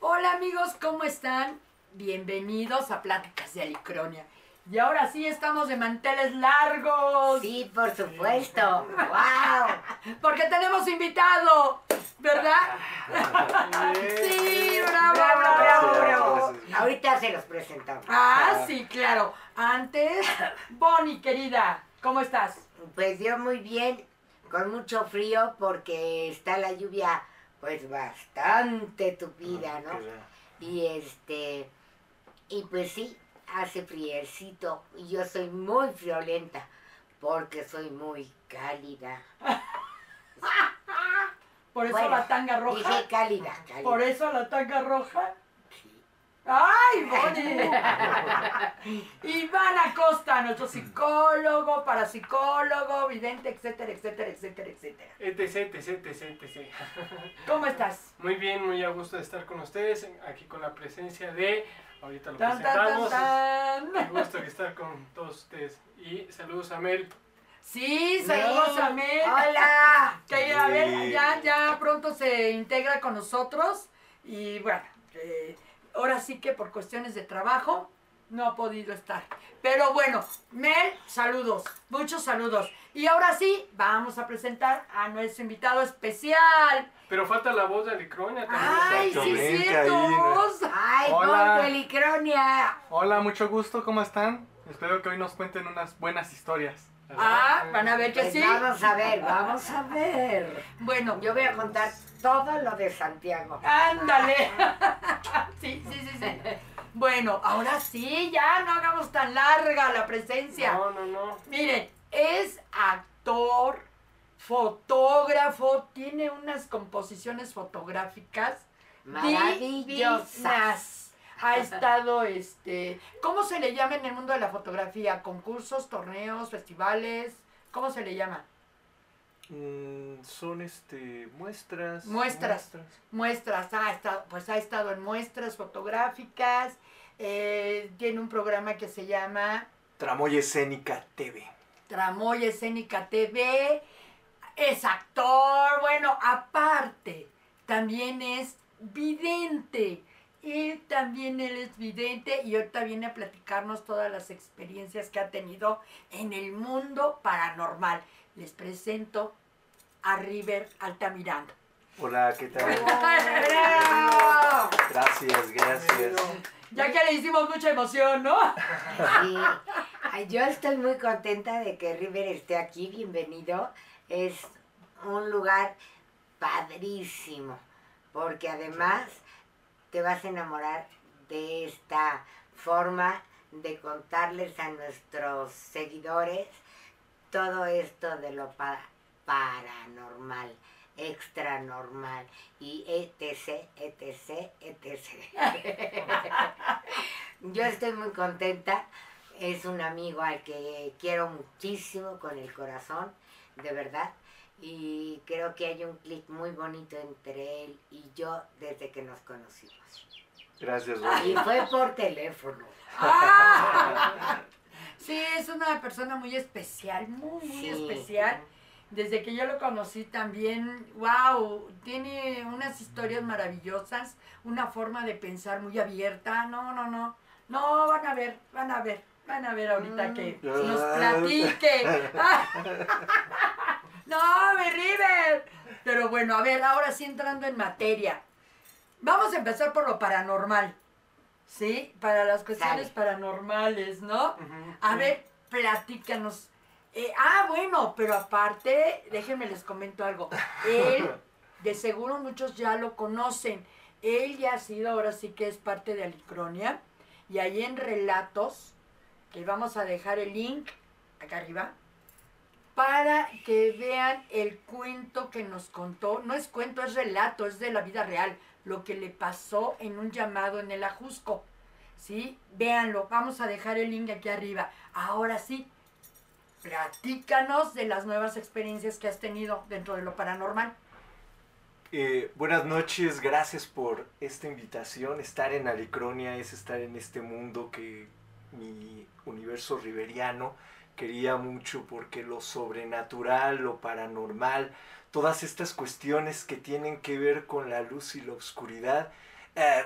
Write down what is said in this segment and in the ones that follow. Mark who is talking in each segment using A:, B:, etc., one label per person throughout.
A: Hola amigos, ¿cómo están? Bienvenidos a Pláticas de Alicronia. Y ahora sí estamos de manteles largos.
B: Sí, por supuesto. ¡Wow!
A: Porque tenemos invitado, ¿verdad? Sí, bravo,
B: Bravo,
A: bravo,
B: bravo,
A: bravo.
B: bravo. Ahorita se los presentamos.
A: Ah, sí, claro. Antes, Bonnie, querida, ¿cómo estás?
B: Pues yo muy bien, con mucho frío porque está la lluvia pues bastante tupida, ¿no? Y este, y pues sí, hace friecito y yo soy muy friolenta porque soy muy cálida.
A: Por eso
B: Bueno,
A: la tanga roja.
B: Dije cálida, cálida.
A: Por eso la tanga roja. ¡Ay, Bonnie! Iván Acosta, nuestro psicólogo, parapsicólogo, vidente, etcétera, etcétera, etcétera, etcétera.
C: etc, etc, etc, etc.
A: ¿Cómo estás?
C: Muy bien, muy a gusto de estar con ustedes, aquí con la presencia de, ahorita lo
A: Tan, tan, tan,
C: presentamos,
A: tan.
C: un gusto de estar con todos ustedes. Y saludos a Mel.
A: Sí, saludos a Mel.
B: ¡Hola!
A: Que a ver, ya, ya pronto se integra con nosotros. Y bueno, eh, ahora sí que por cuestiones de trabajo no ha podido estar. Pero bueno, Mel, saludos, muchos saludos. Y ahora sí, vamos a presentar a nuestro invitado especial.
C: Pero falta la voz de Alicronia también.
A: Ay, sí, cierto.
D: ahí.
B: ¡Ay,
D: Hola.
B: con Pelicronia!
D: Hola, mucho gusto, ¿cómo están? Espero que hoy nos cuenten unas buenas historias.
A: Ah, van a ver que
B: Pues
A: sí.
B: vamos a ver, vamos a ver.
A: Bueno,
B: Yo voy a contar todo lo de Santiago.
A: Ándale. Sí, sí, sí, sí. Bueno, ahora sí, ya no hagamos tan larga la presencia.
C: No, no, no.
A: Miren, es actor, fotógrafo, tiene unas composiciones fotográficas
B: Maravillosas.
A: divinas. Ha estado, este, ¿cómo se le llama en el mundo de la fotografía? ¿Concursos, torneos, festivales? ¿Cómo se le llama?
D: Mm, son este muestras.
A: Muestras. Muestras, ha estado, pues ha estado en muestras fotográficas, eh, tiene un programa que se llama
D: Tramoya Escénica TV.
A: Tramoya Escénica TV, es actor, bueno, aparte, también es vidente. Y también él es vidente y ahorita viene a platicarnos todas las experiencias que ha tenido en el mundo paranormal. Les presento a River Altamirano.
D: Hola, ¿qué tal?
B: ¡Bravo!
D: Gracias, gracias.
A: Ya que le hicimos mucha emoción, ¿no?
B: Sí. Ay, Yo estoy muy contenta de que River esté aquí, bienvenido. Es un lugar padrísimo, porque además te vas a enamorar de esta forma de contarles a nuestros seguidores todo esto de lo pa- paranormal, extra normal y etc, etc, etc. Yo estoy muy contenta. Es un amigo al que quiero muchísimo con el corazón, de verdad. Y creo que hay un clic muy bonito entre él y yo desde que nos conocimos.
D: Gracias,
B: Y
D: Bonnie.
B: fue por teléfono.
A: ¡Ah! Sí, es una persona muy especial, muy, muy
B: Sí.
A: especial. Desde que yo lo conocí también, wow, tiene unas historias maravillosas, una forma de pensar muy abierta. No, no, no. No, van a ver, van a ver, van a ver ahorita que
D: Mm.
A: nos platique. no, mi River. Pero bueno, a ver, ahora sí entrando en materia. Vamos a empezar por lo paranormal. ¿Sí? Para las cuestiones paranormales, ¿no? A
C: sí.
A: ver, platícanos. Eh, ah, bueno, pero aparte, déjenme les comento algo. Él, de seguro muchos ya lo conocen. Él ya ha sido, ahora sí que es parte de Alicronia. Y ahí en Relatos, que vamos a dejar el link acá arriba, para que vean el cuento que nos contó. No es cuento, es relato, es de la vida real. Lo que le pasó en un llamado en el Ajusco. ¿Sí? Véanlo, vamos a dejar el link aquí arriba. Ahora sí, platícanos de las nuevas experiencias que has tenido dentro de lo paranormal.
D: Eh, buenas noches, gracias por esta invitación. Estar en Alicronia es estar en este mundo que mi universo riveriano quería mucho porque lo sobrenatural, lo paranormal, todas estas cuestiones que tienen que ver con la luz y la oscuridad, eh,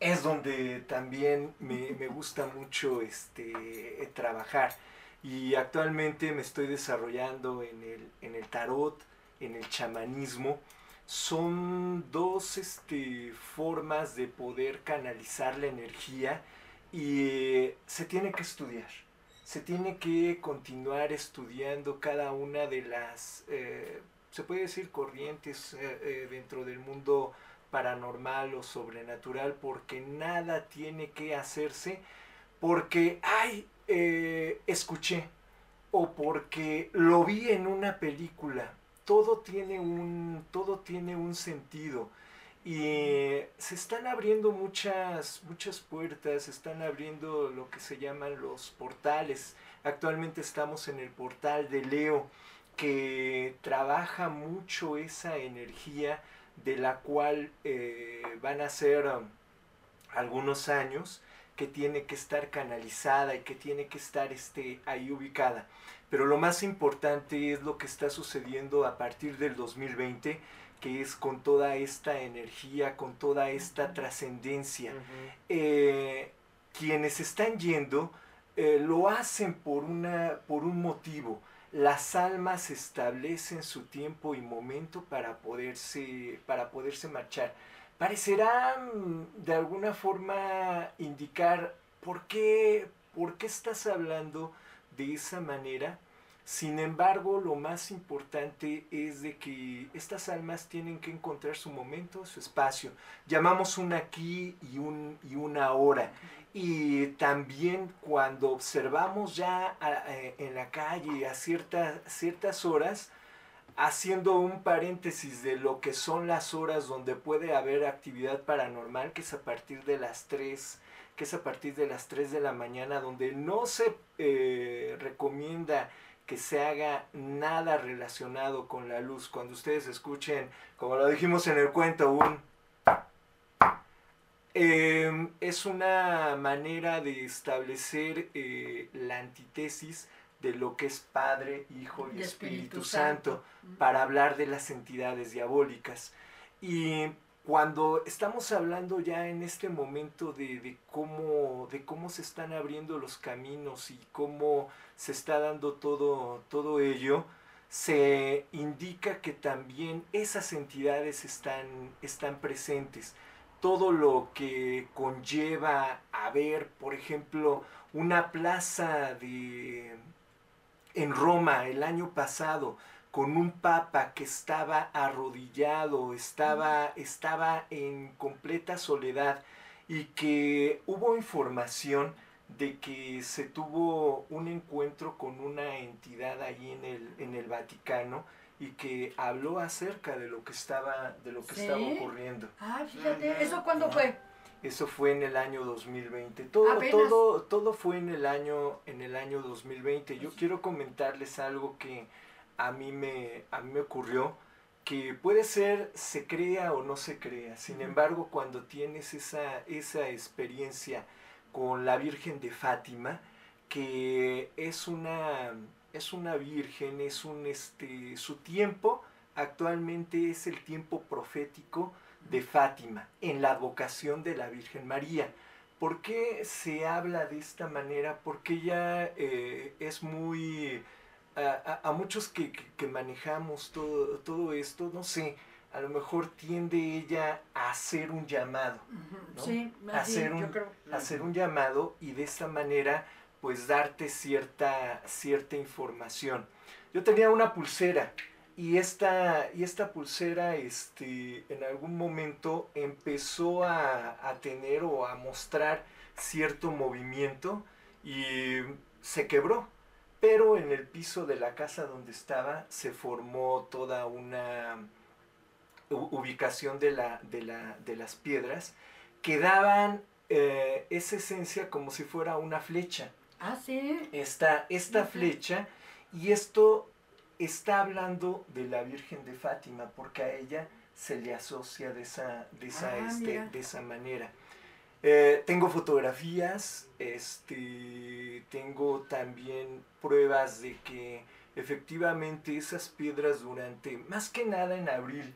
D: es donde también me, me gusta mucho este, trabajar. Y actualmente me estoy desarrollando en el, en el tarot, en el chamanismo. Son dos este, formas de poder canalizar la energía y se tiene que estudiar. Se tiene que continuar estudiando cada una de las, eh, se puede decir, corrientes eh, eh, dentro del mundo paranormal o sobrenatural, porque nada tiene que hacerse porque, ay, escuché o porque lo vi en una película. Todo tiene un, todo tiene un sentido. Y se están abriendo muchas, muchas puertas, se están abriendo lo que se llaman los portales. Actualmente estamos en el portal de Leo, que trabaja mucho esa energía de la cual eh, van a ser um, algunos años que tiene que estar canalizada y que tiene que estar este, ahí ubicada. Pero lo más importante es lo que está sucediendo a partir del 2020 que es con toda esta energía, con toda esta trascendencia. Eh, quienes están yendo eh, lo hacen por, una, por un motivo. Las almas establecen su tiempo y momento para poderse, para poderse marchar. Parecerá mm, de alguna forma indicar por qué, por qué estás hablando de esa manera sin embargo, lo más importante es de que estas almas tienen que encontrar su momento, su espacio. Llamamos un aquí y un, y una ahora. Y también cuando observamos ya en la calle a ciertas horas, haciendo un paréntesis de lo que son las horas donde puede haber actividad paranormal, que es a partir de las 3, que es a partir de las 3 de la mañana, donde no se eh, recomienda que se haga nada relacionado con la luz. Cuando ustedes escuchen, como lo dijimos en el cuento, un... Em, es una manera de establecer eh, la antítesis de lo que es Padre, Hijo y, Espíritu, Santo, para hablar de las entidades diabólicas. Y cuando estamos hablando ya en este momento de, de, cómo, de cómo se están abriendo los caminos y cómo se está dando todo, todo ello, se indica que también esas entidades están, están presentes. Todo lo que conlleva a ver, por ejemplo, una plaza de, en Roma el año pasado, con un papa que estaba arrodillado, estaba, estaba en completa soledad y que hubo información de que se tuvo un encuentro con una entidad allí en el, en el Vaticano y que habló acerca de lo que estaba, de lo que estaba ocurriendo.
A: Ah, fíjate, ¿eso cuándo fue?
D: Eso fue en el año 2020. Todo, todo, todo fue en el año, en el año 2020. Yo quiero comentarles algo que a mí me, a mí me ocurrió, que puede ser se crea o no se crea. Sin embargo, cuando tienes esa, esa experiencia con la Virgen de Fátima, que es una, es una virgen, es un, este, su tiempo actualmente es el tiempo profético de Fátima, en la vocación de la Virgen María. ¿Por qué se habla de esta manera? Porque ella eh, es muy... A, muchos que, manejamos todo, todo esto, no sé, a lo mejor tiende ella a hacer un llamado, ¿no? sí, hacer, un, hacer un llamado y de esta manera pues darte cierta, cierta información. Yo tenía una pulsera y esta, y esta pulsera este, en algún momento empezó a, a tener o a mostrar cierto movimiento y se quebró. Pero en el piso de la casa donde estaba se formó toda una, ubicación de, la, de, la, de las piedras que daban eh, esa esencia como si fuera una flecha.
A: Ah, sí.
D: Esta, esta flecha, y esto está hablando de la Virgen de Fátima, porque a ella se le asocia de esa, de esa, ah, este, de esa manera. Eh, tengo fotografías, este, tengo también pruebas de que efectivamente esas piedras durante, más que nada en abril,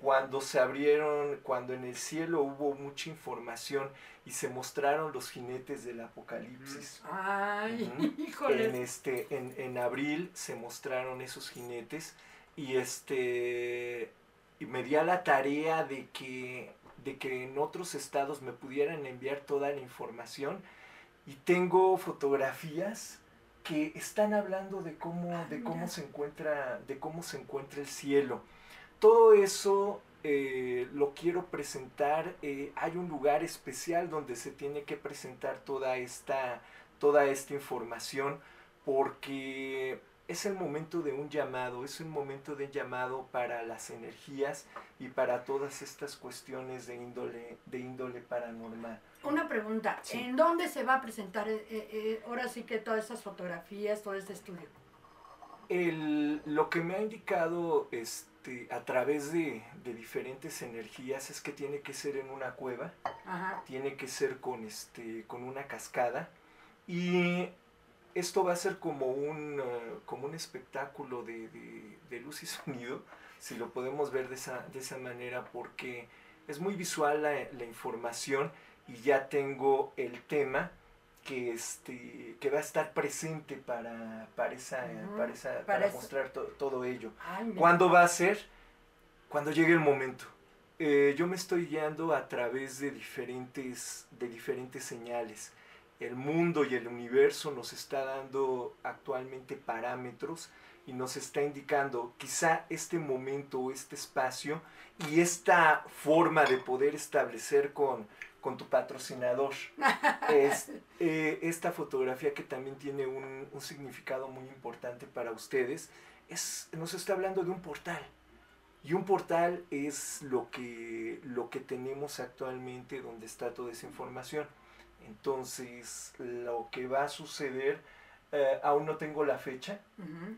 D: cuando se abrieron, cuando en el cielo hubo mucha información y se mostraron los jinetes del apocalipsis.
A: Ay,
D: Ujú.
A: híjole.
D: En, este, en, en abril se mostraron esos jinetes y este y me di a la tarea de que, de que en otros estados me pudieran enviar toda la información y tengo fotografías que están hablando de cómo,
A: Ah,
D: de cómo se encuentra, de cómo se encuentra el cielo. Todo eso eh, lo quiero presentar. eh, hay un lugar especial donde se tiene que presentar toda esta, toda esta información porque es el momento de un llamado, es un momento de llamado para las energías y para todas estas cuestiones de índole, de índole paranormal.
A: Una pregunta,
D: Sí.
A: ¿en dónde se va a presentar eh, eh, ahora sí que todas esas fotografías, todo este estudio?
D: El- lo que me ha indicado este, a través de, de diferentes energías es que tiene que ser en una cueva,
A: Ajá.
D: tiene que ser con, este, con una cascada y esto va a ser como un, eh, como un espectáculo de, de- de luz y sonido, si lo podemos ver de esa, de esa manera, porque es muy visual la, la información y ya tengo el tema que, este, que va a estar presente para, para, esa, para, esa-
A: para
D: mostrar to- todo ello.
A: Ay.
D: ¿Cuándo va a ser? Cuando llegue el momento. Eh, yo me estoy guiando a través de diferentes, de diferentes señales. El mundo y el universo nos está dando actualmente parámetros y nos está indicando quizá este momento este espacio y esta forma de poder establecer con, con tu patrocinador. Es, eh, esta fotografía que también tiene un, un significado muy importante para ustedes es, nos está hablando de un portal. Y un portal es lo que, lo que tenemos actualmente donde está toda esa información. Entonces, lo que va a suceder, eh, aún no tengo la fecha,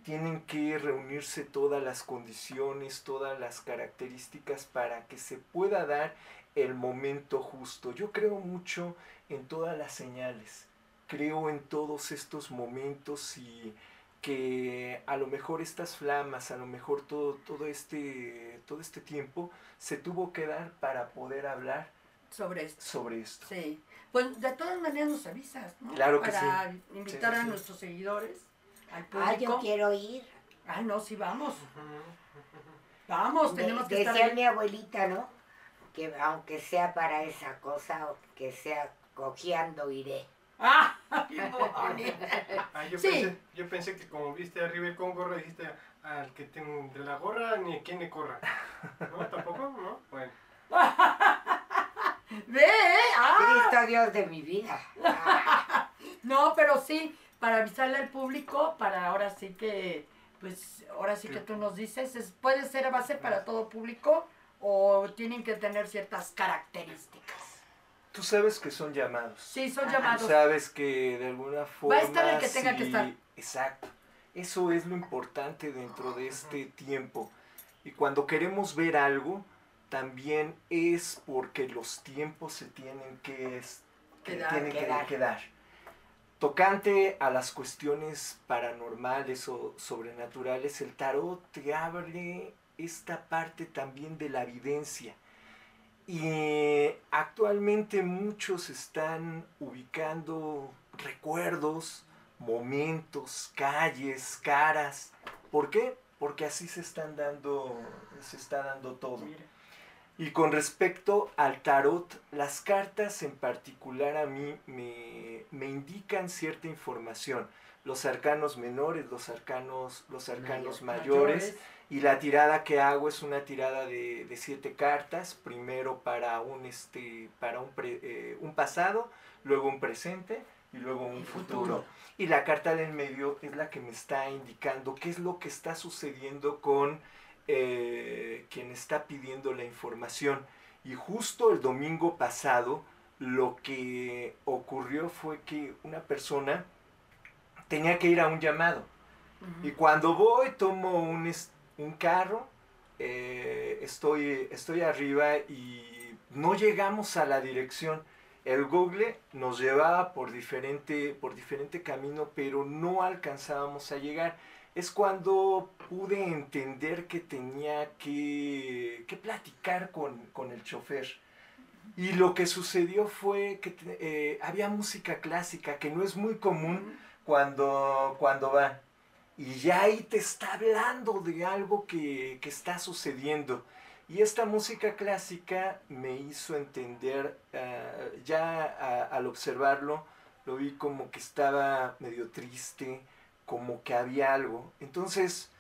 D: tienen que reunirse todas las condiciones, todas las características para que se pueda dar el momento justo. Yo creo mucho en todas las señales, creo en todos estos momentos y que a lo mejor estas flamas, a lo mejor todo, todo, este, todo este tiempo se tuvo que dar para poder hablar
A: Sobre esto.
D: sobre esto.
A: Sí. Pues de todas maneras nos avisas, ¿no?
D: Claro que
A: Para invitar
D: Sí, sí,
A: a nuestros seguidores, al
B: Ah, yo
A: público.
B: quiero ir.
A: Ah, no, sí, vamos. Vamos,
B: De-
A: tenemos que
B: decía
A: estar ahí.
B: mi abuelita, ¿no? Que aunque sea para esa cosa o que sea cojeando iré.
A: ¡Ah!
C: Ah, yo,
A: Sí.
C: pensé, yo pensé que como viste a River con gorra, dijiste al que tengo de la gorra ni a quien le corra. ¿No? ¿Tampoco? ¿No? Bueno.
A: ¡Ve!
B: Cristo Dios de mi vida.
A: No, pero sí, para avisarle al público, para ahora sí que, pues, ahora sí que tú nos dices, es- puede ser a base para todo público o tienen que tener ciertas características.
D: Tú sabes que son llamados.
A: Sí, son
B: Ajá.
D: Tú
A: llamados.
D: sabes que de alguna forma...
A: Va a estar el que tenga que
D: sí,
A: estar.
D: Exacto. Eso es lo importante dentro de este tiempo. Y cuando queremos ver algo, también es porque los tiempos se tienen que,
A: Quedar,
D: tienen que. Tocante a las cuestiones paranormales o sobrenaturales, el tarot te abre esta parte también de la vivencia. Y actualmente muchos están ubicando recuerdos, momentos, calles, caras. ¿Por qué? Porque así se están dando, se está dando todo.
A: Mira.
D: Y con respecto al tarot, las cartas en particular a mí me, me indican cierta información. Los arcanos menores, los arcanos, los arcanos mayores. Y la tirada que hago es una tirada de, de siete cartas. Primero para un, este, para un, pre- eh, un pasado, luego un presente y luego un futuro. Y la carta del medio es la que me está indicando qué es lo que está sucediendo con eh, quien está pidiendo la información. Y justo el domingo pasado lo que ocurrió fue que una persona tenía que ir a un llamado. Y cuando voy, tomo un, un carro, eh, estoy, estoy arriba y no llegamos a la dirección. El Google nos llevaba por diferente, por diferente camino, pero no alcanzábamos a llegar. Es cuando pude entender que tenía que, que platicar con, con el chofer. Y lo que sucedió fue que eh, había música clásica, que no es muy común cuando, cuando va. Y ya ahí te está hablando de algo que, que está sucediendo. Y esta música clásica me hizo entender, ah, ya al observarlo, lo vi como que estaba medio triste, como que había algo. Entonces,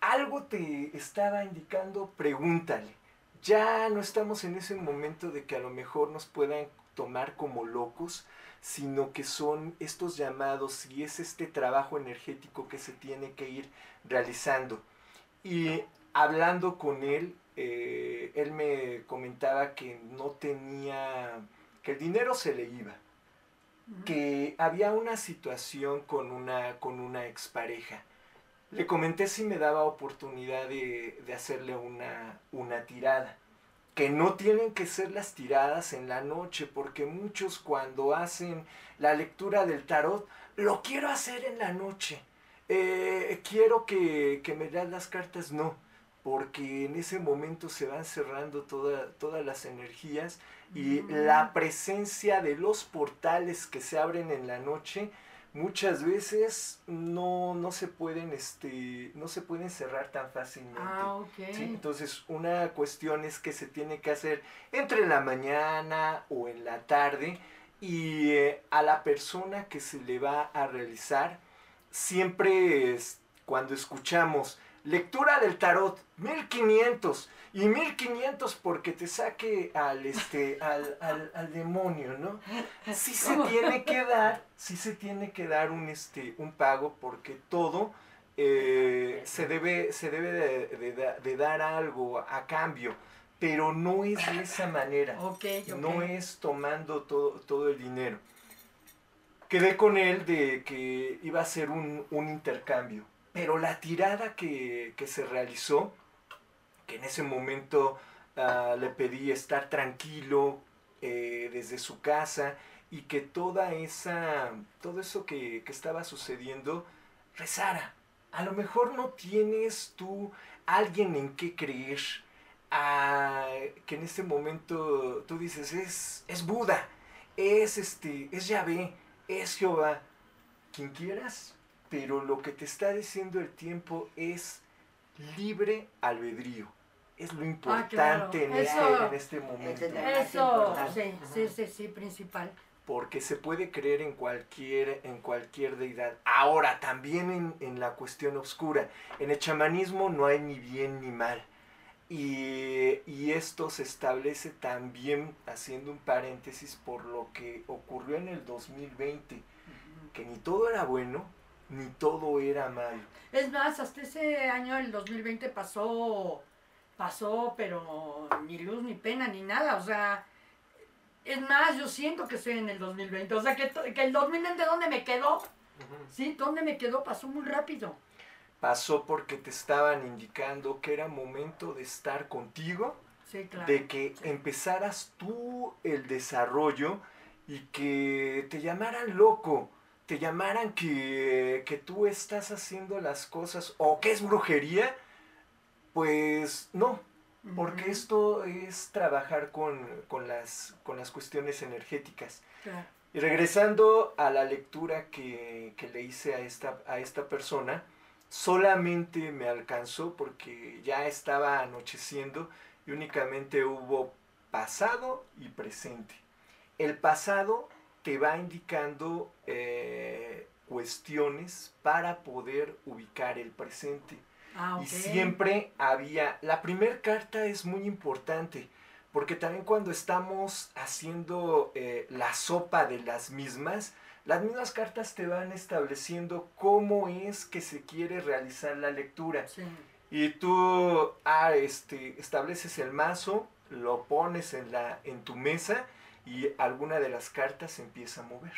D: algo te estaba indicando, pregúntale. Ya no estamos en ese momento de que a lo mejor nos puedan tomar como locos, sino que son estos llamados y es este trabajo energético que se tiene que ir realizando. Y hablando con él, eh, él me comentaba que no tenía, que el dinero se le iba, que había una situación con una, con una expareja. Le comenté si me daba oportunidad de, de hacerle una, una tirada. Que no tienen que ser las tiradas en la noche, porque muchos cuando hacen la lectura del tarot, lo quiero hacer en la noche. Eh, quiero que, que me leas las cartas, no, porque en ese momento se van cerrando toda- todas las energías y la presencia de los portales que se abren en la noche muchas veces no, no se pueden este no se pueden cerrar tan fácilmente.
A: Ah.
D: Entonces, una cuestión es que se tiene que hacer entre la mañana o en la tarde y eh, a la persona que se le va a realizar, siempre es, cuando escuchamos lectura del tarot, 1500 y 1500 porque te saque al, este, al, al, al demonio, ¿no? Sí se tiene que dar, sí se tiene que dar un, este, un pago porque todo eh, se debe, se debe de, de da- de dar algo a cambio, pero no es de esa manera,
A: Ok, ok.
D: no es tomando todo, todo el dinero. Quedé con él de que iba a ser un, un intercambio, pero la tirada que, que se realizó, que en ese momento ah, le pedí estar tranquilo eh, desde su casa y que toda esa, todo eso que, que estaba sucediendo rezara. A lo mejor no tienes tú alguien en qué creer, ah, que en este momento tú dices es, es Buda, es este, es Yahvé, es Jehová, quien quieras, pero lo que te está diciendo el tiempo es libre albedrío. Es lo importante en, este, en este momento.
B: Eso
A: sí, sí, sí, sí, principal.
D: porque se puede creer en cualquier, en cualquier deidad. Ahora, también en, en la cuestión oscura, en el chamanismo no hay ni bien ni mal. Y, y esto se establece también, haciendo un paréntesis, por lo que ocurrió en el 2020, que ni todo era bueno, ni todo era malo.
A: Es más, hasta ese año, el 2020, pasó, pasó, pero ni luz, ni pena, ni nada. O sea, es más, yo siento que estoy en el 2020. O sea, que, que el 2020, ¿dónde me quedó? Sí, ¿dónde me quedó? Pasó muy rápido.
D: Pasó porque te estaban indicando que era momento de estar contigo,
A: Sí, claro.
D: de que empezaras tú el desarrollo y que te llamaran loco, te llamaran que, que tú estás haciendo las cosas o que es brujería, pues no, porque esto es trabajar con, con las, con las cuestiones energéticas.
A: claro.
D: Y regresando a la lectura que, que le hice a esta, a esta persona, solamente me alcanzó porque ya estaba anocheciendo y únicamente hubo pasado y presente. El pasado te va indicando eh, cuestiones para poder ubicar el presente.
A: Ah.
D: Y siempre había, la primera carta es muy importante, porque también cuando estamos haciendo eh, la sopa de las mismas, las mismas cartas te van estableciendo cómo es que se quiere realizar la lectura.
A: Sí.
D: Y tú ah, este, estableces el mazo, lo pones en, la, en tu mesa y alguna de las cartas se empieza a mover.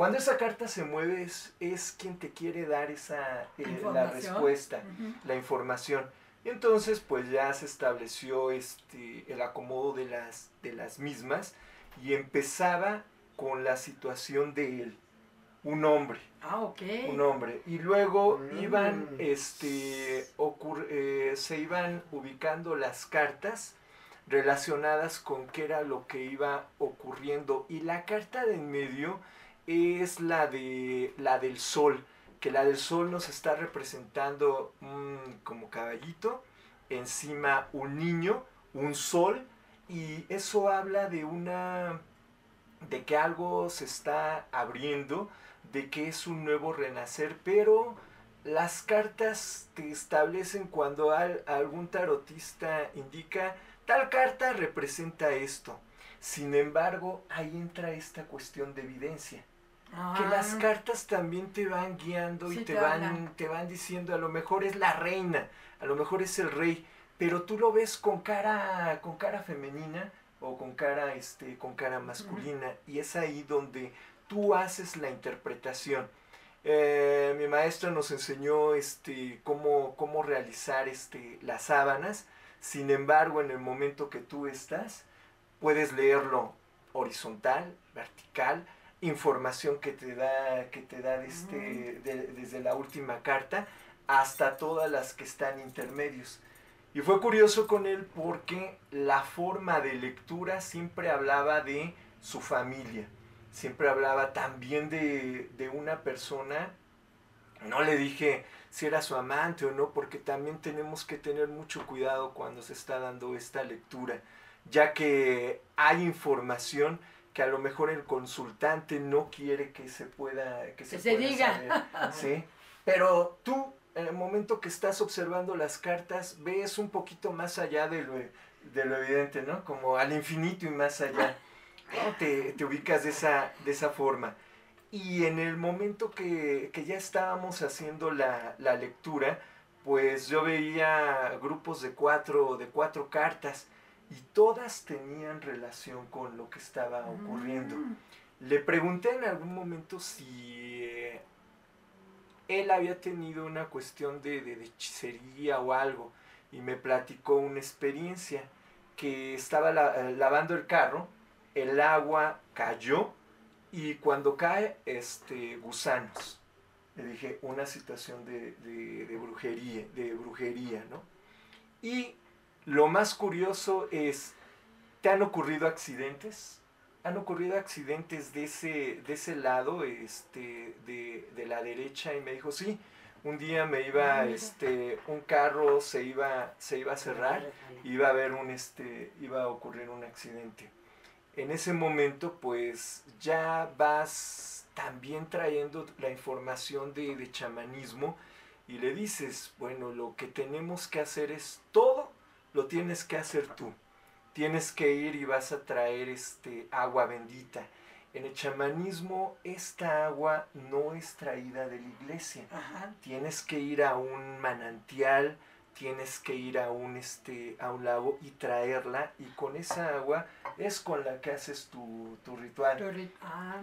D: Cuando esa carta se mueve es, es quien te quiere dar esa, eh, la respuesta
A: Ujú.
D: la información. Y entonces pues ya se estableció este, el acomodo de las, de las mismas y empezaba con la situación de él, un hombre.
A: Ah, ok.
D: Un hombre. Y luego
B: Mm.
D: iban, este, ocur- eh, se iban ubicando las cartas relacionadas con qué era lo que iba ocurriendo. Y la carta de en medio es la de la del sol, que la del sol nos está representando como caballito, encima un niño, un sol, y eso habla de una de que algo se está abriendo, de que es un nuevo renacer, pero las cartas te establecen cuando al- algún tarotista indica tal carta representa esto. Sin embargo, ahí entra esta cuestión de evidencia que las
A: Ah,
D: cartas también te van guiando y te,
A: te
D: van,
A: hablan.
D: te van diciendo, a lo mejor es la reina, a lo mejor es el rey, pero tú lo ves con cara, con cara femenina o con cara, este, con cara masculina, y es ahí donde tú haces la interpretación. Eh, mi maestra nos enseñó este, cómo, cómo realizar este, las sábanas, sin embargo, en el momento que tú estás, puedes leerlo horizontal, vertical, información que te da, que te da este, de- desde la última carta hasta todas las que están intermedios. Y fue curioso con él porque la forma de lectura siempre hablaba de su familia, siempre hablaba también de, de una persona, no le dije si era su amante o no, porque también tenemos que tener mucho cuidado cuando se está dando esta lectura, ya que hay información que a lo mejor el consultante no quiere que se pueda que se,
A: se
D: pueda
A: diga.
D: saber, ¿sí? Pero tú, en el momento que estás observando las cartas, ves un poquito más allá de lo, de lo evidente, ¿no? Como al infinito y más allá. ¿no? Te, te ubicas de esa, de esa forma. Y en el momento que, que ya estábamos haciendo la, la lectura, pues yo veía grupos de cuatro, de cuatro cartas y todas tenían relación con lo que estaba ocurriendo.
A: Mm.
D: Le pregunté en algún momento si eh, él había tenido una cuestión de, de- de hechicería o algo y me platicó una experiencia que estaba la- eh, lavando el carro, el agua cayó y cuando cae, este, gusanos. Le dije, una situación de brujería, de brujería, ¿no? Y lo más curioso es, ¿te han ocurrido accidentes? ¿Han ocurrido accidentes de ese, de ese lado, este, de, de la derecha? Y me dijo, sí, un día me iba,
A: Ah,
D: este, un carro se iba, se iba a cerrar iba a haber un este iba a ocurrir un accidente en ese momento pues ya vas también trayendo la información de, de chamanismo y le dices bueno lo que tenemos que hacer es todo lo tienes que hacer tú tienes que ir y vas a traer este agua bendita en el chamanismo esta agua no es traída de la iglesia
A: Ajá.
D: tienes que ir a un manantial, tienes que ir a un este a un lago y traerla y con esa agua es con la que haces tu, tu ritual.
A: Ah,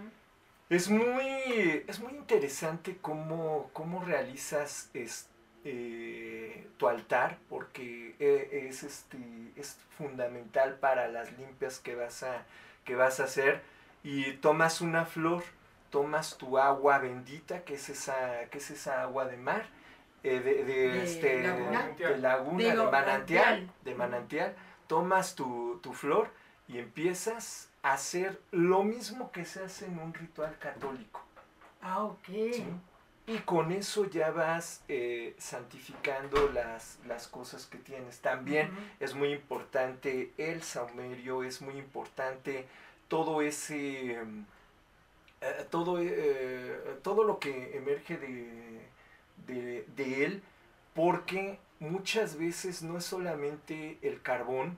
D: Es muy es muy interesante cómo, cómo realizas es- eh, tu altar porque eh, es este es fundamental para las limpias que vas a que vas a hacer y tomas una flor tomas tu agua bendita que es esa que es esa agua de mar eh, de, de,
A: De
D: este
A: laguna.
D: de laguna de manantial
A: manantial.
D: de manantial tomas tu, tu flor y empiezas a hacer lo mismo que se hace en un ritual católico
A: ah, ok.
D: ¿sí? Y con eso ya vas eh, santificando las, las cosas que tienes. También es muy importante el saumerio, es muy importante todo ese, mm, eh, todo, eh, todo lo que emerge de, de, de él, porque muchas veces no es solamente el carbón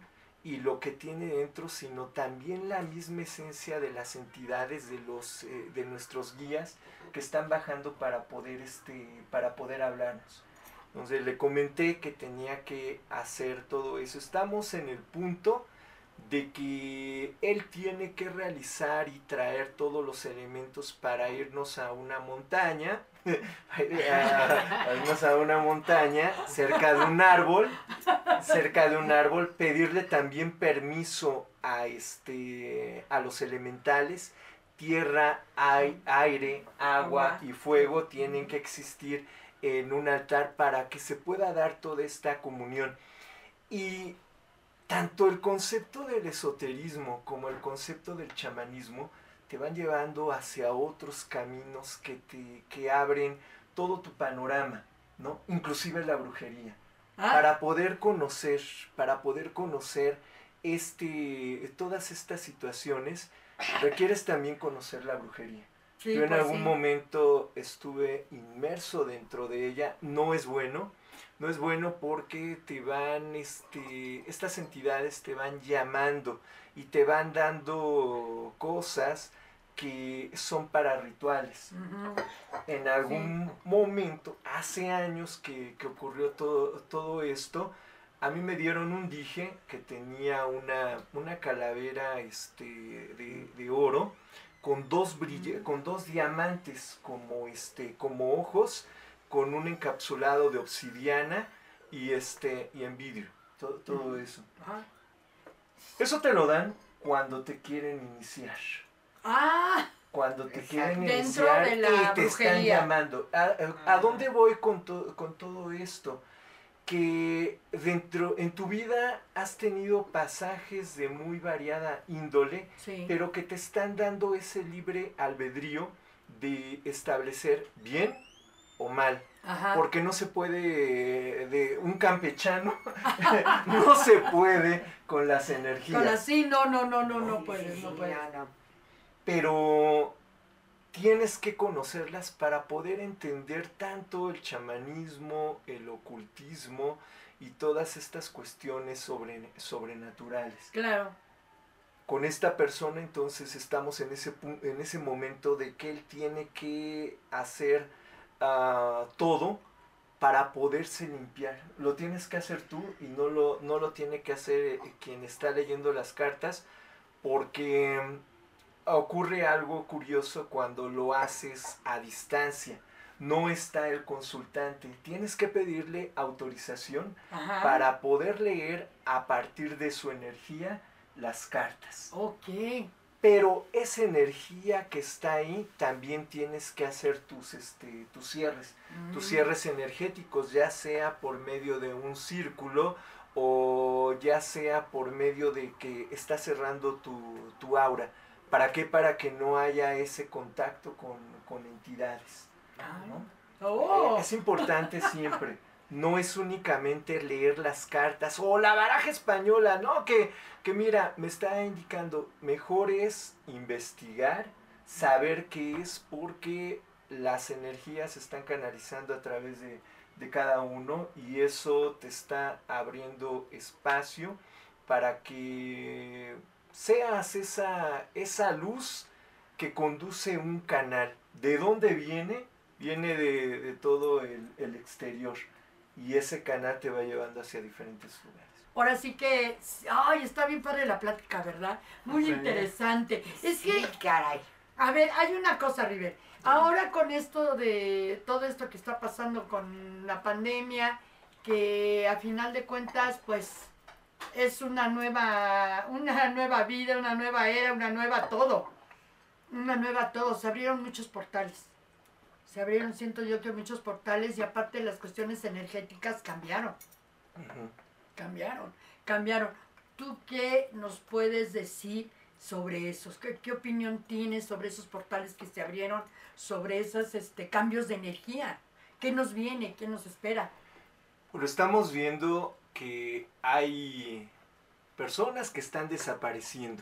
D: y lo que tiene dentro, sino también la misma esencia de las entidades, de, los, eh, de nuestros guías que están bajando para poder, este, para poder hablarnos. Entonces le comenté que tenía que hacer todo eso. Estamos en el punto de que él tiene que realizar y traer todos los elementos para irnos a una montaña, a, irnos a una montaña cerca de un árbol, cerca de un árbol, pedirle también permiso a este a los elementales, tierra, aire, agua y fuego tienen que existir en un altar para que se pueda dar toda esta comunión. Y tanto el concepto del esoterismo como el concepto del chamanismo te van llevando hacia otros caminos que te que abren todo tu panorama, ¿no? Inclusive la brujería. Ah. Para poder conocer, para poder conocer este, todas estas situaciones, requieres también conocer la brujería. Yo en pues algún momento estuve inmerso dentro de ella, no es bueno, no es bueno porque te van, este, estas entidades te van llamando y te van dando cosas que son para rituales. En algún momento, hace años que, ocurrió todo, todo esto, a mí me dieron un dije que tenía una, una calavera este, de, oro con dos, con dos diamantes como, este, como ojos con un encapsulado de obsidiana y, este, y en vidrio. Todo, todo eso. Eso te lo dan cuando te quieren iniciar.
A: Ah.
D: Cuando te quieren iniciar y te están llamando. ¿A, a, dónde voy con, con todo esto? Que dentro, en tu vida has tenido pasajes de muy variada índole, pero que te están dando ese libre albedrío de establecer bien o mal. Porque no se puede, de un campechano, no se puede con las energías. Con
A: las, sí, no, no, no, no, no puedes, no puedes.
D: Pero tienes que conocerlas para poder entender tanto el chamanismo, el ocultismo y todas estas cuestiones sobre, sobrenaturales.
A: Claro.
D: Con esta persona entonces estamos en ese, en ese momento de que él tiene que hacer todo para poderse limpiar. Lo tienes que hacer tú y no lo, no lo tiene que hacer eh, quien está leyendo las cartas porque mm, ocurre algo curioso cuando lo haces a distancia. No está el consultante. Tienes que pedirle autorización para poder leer a partir de su energía las cartas.
A: Ok.
D: Pero esa energía que está ahí, también tienes que hacer tus, este, tus cierres, tus mm. cierres energéticos, ya sea por medio de un círculo o ya sea por medio de que está cerrando tu, aura. ¿Para qué? Para que no haya ese contacto con, entidades. Ah. Oh. Es importante siempre no es únicamente leer las cartas o la baraja española, ¿no? Que, que mira, me está indicando, mejor es investigar, saber qué es, porque las energías se están canalizando a través de, de cada uno y eso te está abriendo espacio para que seas esa, esa luz que conduce un canal. ¿De dónde viene? Viene de, de todo el, el exterior y ese canal te va llevando hacia diferentes lugares.
A: Ahora sí que, ay, está bien padre la plática, ¿verdad? Muy interesante. Es que,
B: caray.
A: A ver, hay una cosa, River. Ahora con esto de todo esto que está pasando con la pandemia, que a final de cuentas, pues es una nueva, una nueva vida, una nueva era, una nueva todo. Una nueva todo. Se abrieron muchos portales se abrieron, siento yo que muchos portales y aparte las cuestiones energéticas cambiaron. Cambiaron, cambiaron. ¿Tú qué nos puedes decir sobre esos? ¿Qué, opinión tienes sobre esos portales que se abrieron, sobre esos este, cambios de energía? ¿Qué nos viene? ¿Qué nos espera?
D: Bueno, estamos viendo que hay personas que están desapareciendo,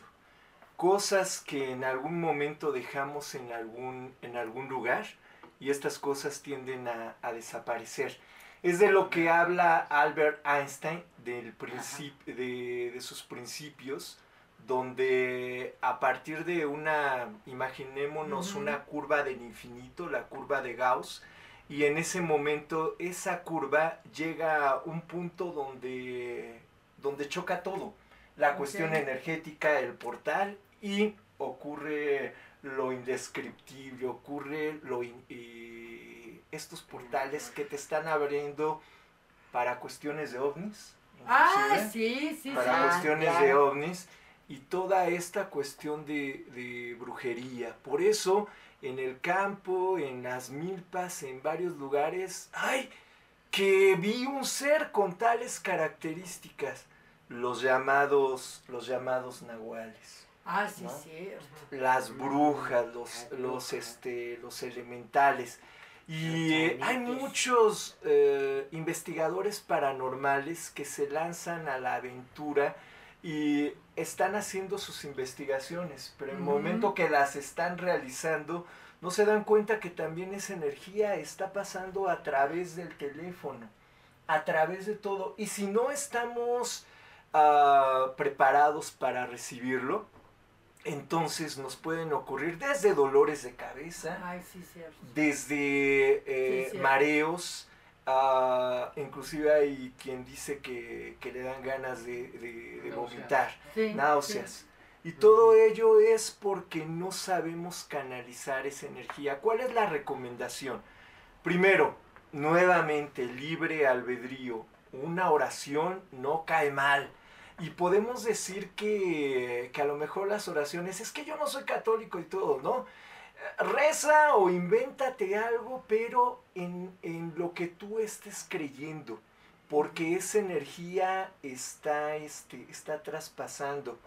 D: cosas que en algún momento dejamos en algún, en algún lugar y estas cosas tienden a, desaparecer. Es de lo que habla Albert Einstein del de, de, sus principios, donde a partir de una, imaginémonos una curva del infinito, la curva de Gauss, y en ese momento esa curva llega a un punto donde, donde choca todo. la cuestión energética, el portal, y ocurre lo indescriptible, ocurre lo in- y estos portales que te están abriendo para cuestiones de ovnis.
A: Ah, sí, sí,
D: para
A: sí.
D: Cuestiones de ovnis y toda esta cuestión de, de brujería. Por eso, en el campo, en las milpas, en varios lugares, ¡ay! Que vi un ser con tales características, los llamados, los llamados nahuales
A: Ah, sí,
D: ¿no?
A: cierto.
D: las
B: Mm,
D: brujas, los, los, este, los elementales. Y eh, hay muchos eh, investigadores paranormales que se lanzan a la aventura y están haciendo sus investigaciones, pero en el momento que las están realizando, no se dan cuenta que también esa energía está pasando a través del teléfono, a través de todo. Y si no estamos ah, preparados para recibirlo, entonces nos pueden ocurrir desde dolores de cabeza,
A: Ay, sí, cierto.
D: desde eh,
A: Sí, cierto.
D: mareos, ah, inclusive hay quien dice que, que le dan ganas de, de- vomitar,
A: Sí,
D: náuseas. Y todo ello es porque no sabemos canalizar esa energía. ¿Cuál es la recomendación? Primero, nuevamente, libre albedrío. Una oración no cae mal. Y podemos decir que, que a lo mejor las oraciones, es que yo no soy católico y todo, ¿no? Reza o invéntate algo, pero en, en lo que tú estés creyendo, porque esa energía está, este, está traspasando.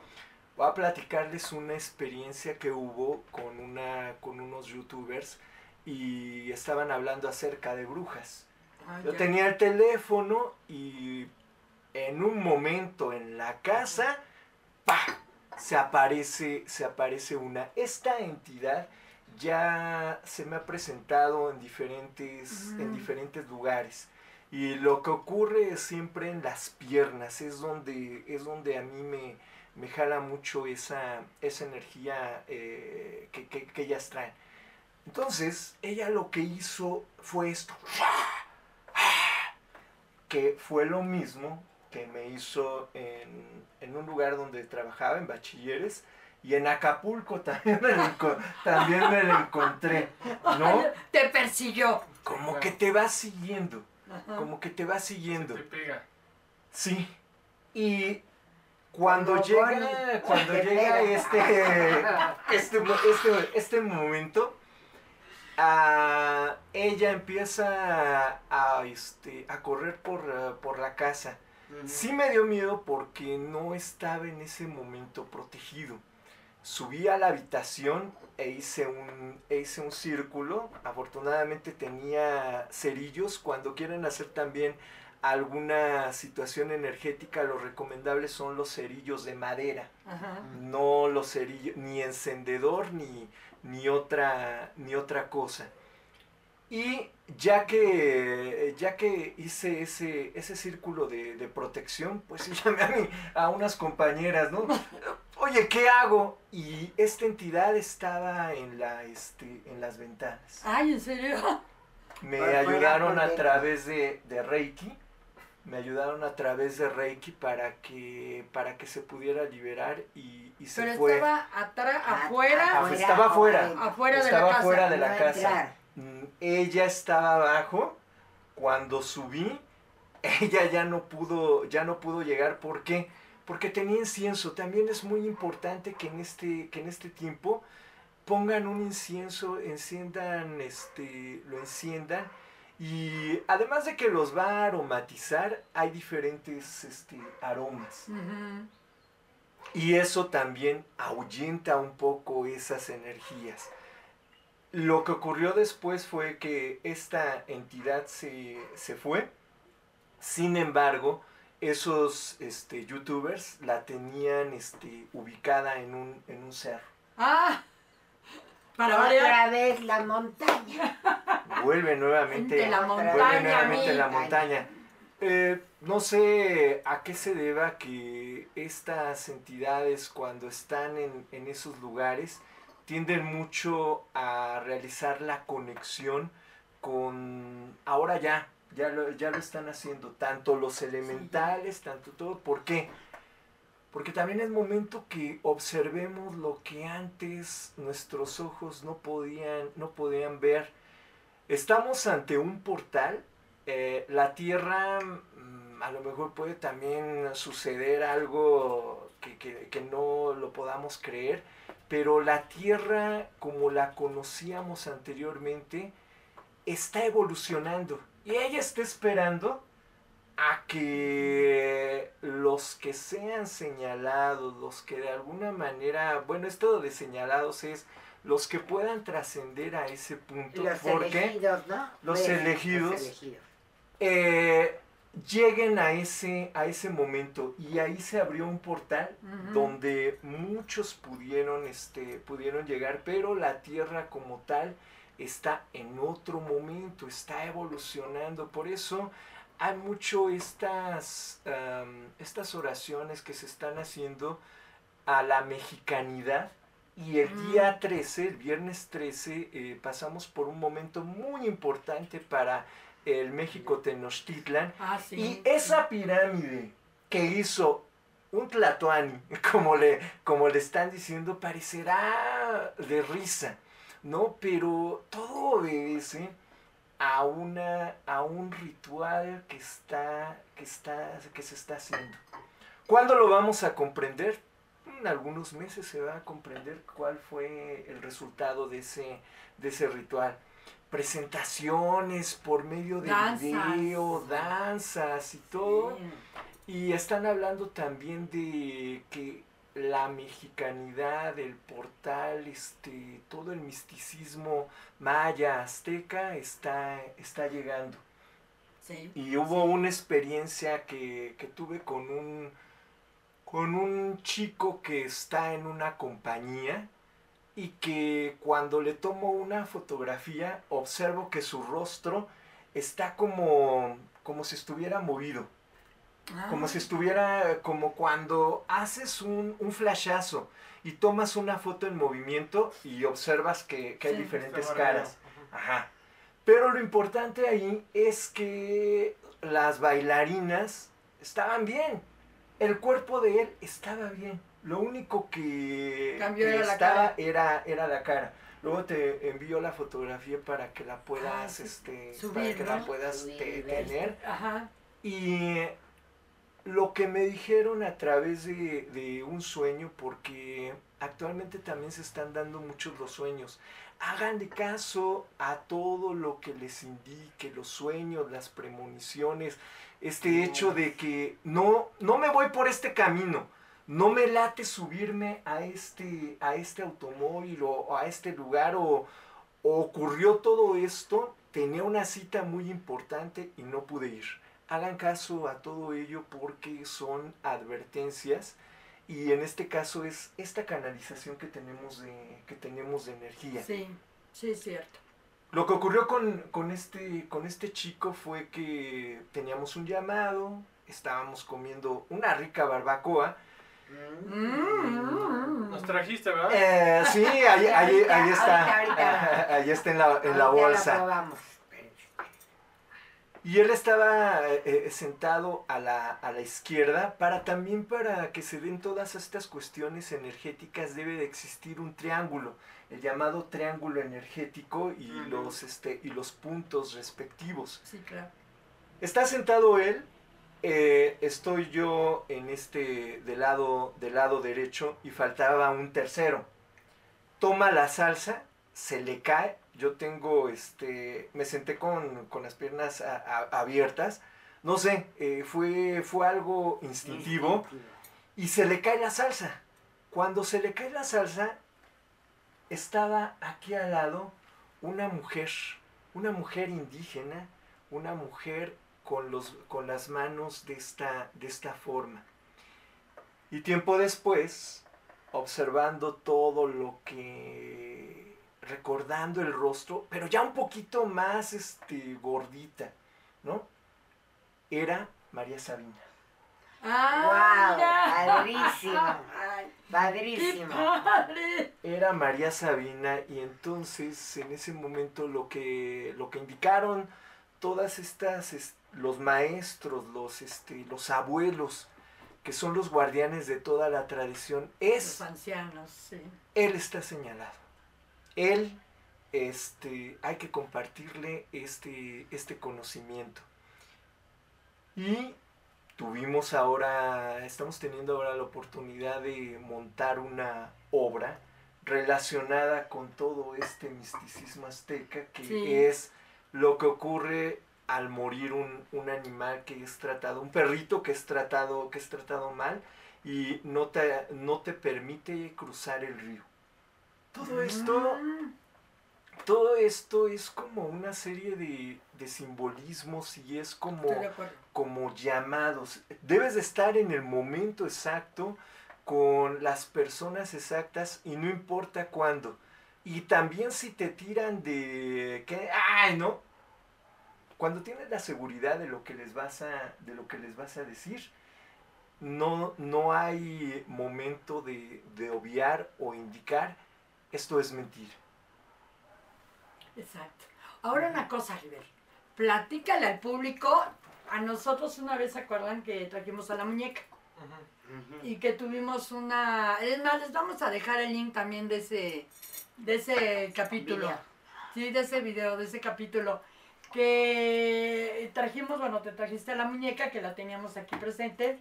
D: Voy a platicarles una experiencia que hubo con, una, con unos youtubers y estaban hablando acerca de brujas.
A: Ah,
D: Yo tenía el teléfono y en un momento en la casa, ¡pa! Se aparece, se aparece una. Esta entidad ya se me ha presentado en diferentes, en diferentes lugares. Y lo que ocurre es siempre en las piernas, es donde, es donde a mí me, me jala mucho esa, esa energía eh, que, que, que ellas traen. Entonces, ella lo que hizo fue esto que fue lo mismo que me hizo en, en un lugar donde trabajaba, en bachilleres, y en Acapulco también me lo, también me lo encontré, ¿no?
A: Te persiguió.
D: Como que te va siguiendo,
A: Ajá.
D: como que te va siguiendo,
C: Te pega.
D: sí. Y cuando llega, cuando llega este, este, este, este momento, ella empieza a, a, este, a correr por, por la casa. Sí me dio miedo porque no estaba en ese momento protegido. Subí a la habitación e hice un, e hice un círculo. Afortunadamente tenía cerillos. Cuando quieren hacer también alguna situación energética, lo recomendable son los cerillos de madera.
A: Ajá.
D: No los cerillos, ni encendedor, ni, ni, otra, ni otra cosa. Y ya que, ya que hice ese, ese círculo de, de protección, pues sí llamé a, mi- a unas compañeras, ¿no? Oye, ¿qué hago? Y esta entidad estaba en, la, este, en las ventanas.
A: Ay, ¿en serio?
D: Me ayudaron a través de, de Reiki. Me ayudaron a través de Reiki para que, para que se pudiera liberar y, y se
A: Pero
D: fue.
A: estaba atrás, afuera,
D: ah, estaba afuera.
A: afuera de la
D: estaba
A: casa.
D: fuera de la casa. Ella estaba abajo. Cuando subí, ella ya no pudo, ya no pudo llegar. ¿Por qué? Porque tenía incienso. También es muy importante que en este, que en este tiempo pongan un incienso, enciendan, este, lo enciendan. Y además de que los va a aromatizar, hay diferentes este, aromas. Y eso también ahuyenta un poco esas energías. Lo que ocurrió después fue que esta entidad se, se fue. Sin embargo, esos este, youtubers la tenían este, ubicada en un, en un cerro.
A: Ah, para variar.
B: Otra vez la montaña.
D: Vuelve nuevamente,
A: De la
B: Otra
D: vuelve
A: montaña,
D: nuevamente a la montaña. Eh, no sé a qué se deba que estas entidades cuando están en, en esos lugares tienden mucho a realizar la conexión con ahora ya, ya lo, ya lo están haciendo, tanto los elementales, tanto todo. ¿Por qué? porque también es momento que observemos lo que antes nuestros ojos no podían, no podían ver. Estamos ante un portal, eh, la Tierra mm, a lo mejor puede también suceder algo que, que- que no lo podamos creer, pero la Tierra como la conocíamos anteriormente está evolucionando y ella está esperando a que los que sean señalados, los que de alguna manera, bueno, esto de señalados es los que puedan trascender a ese punto,
B: Los
D: porque
B: elegidos, ¿no?
D: Los elegidos.
B: Los elegidos.
D: eh, lleguen a ese, a ese momento y ahí se abrió un portal donde muchos pudieron, este, pudieron llegar, pero la Tierra como tal está en otro momento, está evolucionando. Por eso hay mucho estas, estas oraciones que se están haciendo a la mexicanidad. Y el día 13, el viernes 13, eh, pasamos por un momento muy importante para el México Tenochtitlan.
A: Ah, sí.
D: Y esa pirámide que hizo un Tlatoani, como le, como le están diciendo, parecerá de risa, ¿no? Pero todo obedece a, una, a un ritual que, está, que, está, que se está haciendo. ¿Cuándo lo vamos a comprender? En algunos meses se va a comprender cuál fue el resultado de ese, de ese ritual. Presentaciones por medio de
A: Danzas.
D: video, danzas y todo.
A: Sí.
D: Y están hablando también de que la mexicanidad, el portal, este, todo el misticismo maya, azteca está, está llegando.
A: Sí.
D: Y hubo una experiencia que, que tuve con un, con un chico que está en una compañía y que cuando le tomo una fotografía observo que su rostro está como, como si estuviera movido. Como
A: Ah.
D: si estuviera, como cuando haces un, un flashazo y tomas una foto en movimiento y observas que, que hay
A: Sí.
D: diferentes caras. Ajá. Pero lo importante ahí es que las bailarinas estaban bien. El cuerpo de él estaba bien. Lo único que,
A: Cambió
D: que
A: era la
D: estaba
A: cara.
D: Era, era la cara. Luego te envío la fotografía para que la puedas,
A: Ah, sí.
D: este,
A: Subir,
D: para que la puedas
B: Subir,
D: te-
B: ver.
D: tener.
A: Ajá.
D: Y lo que me dijeron a través de, de un sueño, porque actualmente también se están dando muchos los sueños. Háganle caso a todo lo que les indique, los sueños, las premoniciones, este hecho de que no, no me voy por este camino, no me late subirme a este, a este automóvil o, o a este lugar o, o ocurrió todo esto, tenía una cita muy importante y no pude ir hagan caso a todo ello porque son advertencias y en este caso es esta canalización que tenemos de, que tenemos de energía.
A: Sí, sí, es cierto.
D: Lo que ocurrió con, con este, con este chico fue que teníamos un llamado, estábamos comiendo una rica barbacoa.
A: Mm.
C: Nos trajiste, ¿verdad?
D: Eh, sí, ahí, ahí, está.
B: ahorita, ahorita.
D: Ahí está en la, en la bolsa. Y él estaba eh, eh, sentado a la, a la izquierda para también para que se den todas estas cuestiones energéticas debe de existir un triángulo, el llamado triángulo energético y, los, este, y los puntos respectivos.
A: Sí, claro.
D: Está sentado él, eh, estoy yo en este del lado, del lado derecho y faltaba un tercero. Toma la salsa, se le cae, yo tengo, este, me senté con, con las piernas a- a- abiertas, no sé, eh, fue, fue algo instintivo y se le cae la salsa. Cuando se le cae la salsa, estaba aquí al lado una mujer, una mujer indígena, una mujer con, los, con las manos de esta, de esta forma. Y tiempo después, observando todo lo que, recordando el rostro, pero ya un poquito más este, gordita, ¿no? Era María Sabina.
A: ¡Ah!
B: ¡Wow! Padrísimo.
D: Era María Sabina y entonces en ese momento lo que, lo que indicaron todas estas, es- los maestros, los, este, los abuelos que son los guardianes de toda la tradición, es
A: Los ancianos, sí.
D: él está señalado. Él, este, hay que compartirle este, este conocimiento. Y tuvimos ahora, estamos teniendo ahora la oportunidad de montar una obra relacionada con todo este misticismo azteca, que
A: Sí.
D: es lo que ocurre al morir un, un animal que es tratado, un perrito que es tratado, que es tratado mal y no te, no te permite cruzar el río. Todo esto,
A: Mm,
D: todo esto es como una serie de, de simbolismos y es como, como llamados. Debes de estar en el momento exacto con las personas exactas y no importa cuándo. Y también si te tiran de que, ay, no. Cuando tienes la seguridad de lo que les vas a, de lo que les vas a decir, no, no hay momento de, de obviar o indicar esto es mentira.
A: Exacto. Ahora una cosa, River. Platícale al público. A nosotros una vez se acuerdan que trajimos a la muñeca y que tuvimos una. Es más, les vamos a dejar el link también de ese, de ese capítulo.
B: Video.
A: Sí, de ese video, de ese capítulo. Que trajimos, bueno, te trajiste a la muñeca que la teníamos aquí presente.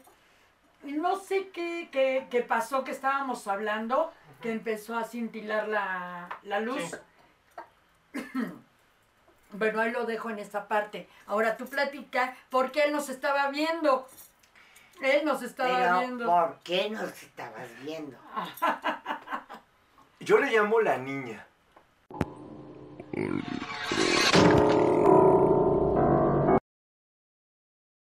A: Y no sé qué, qué, qué pasó, que estábamos hablando, que empezó a cintilar la, la luz. Bueno, ahí lo dejo en esta parte. Ahora tú platica por qué él nos estaba viendo. Él nos estaba
B: Pero,
A: viendo.
B: ¿por qué nos estabas viendo?
D: Yo le llamo la niña.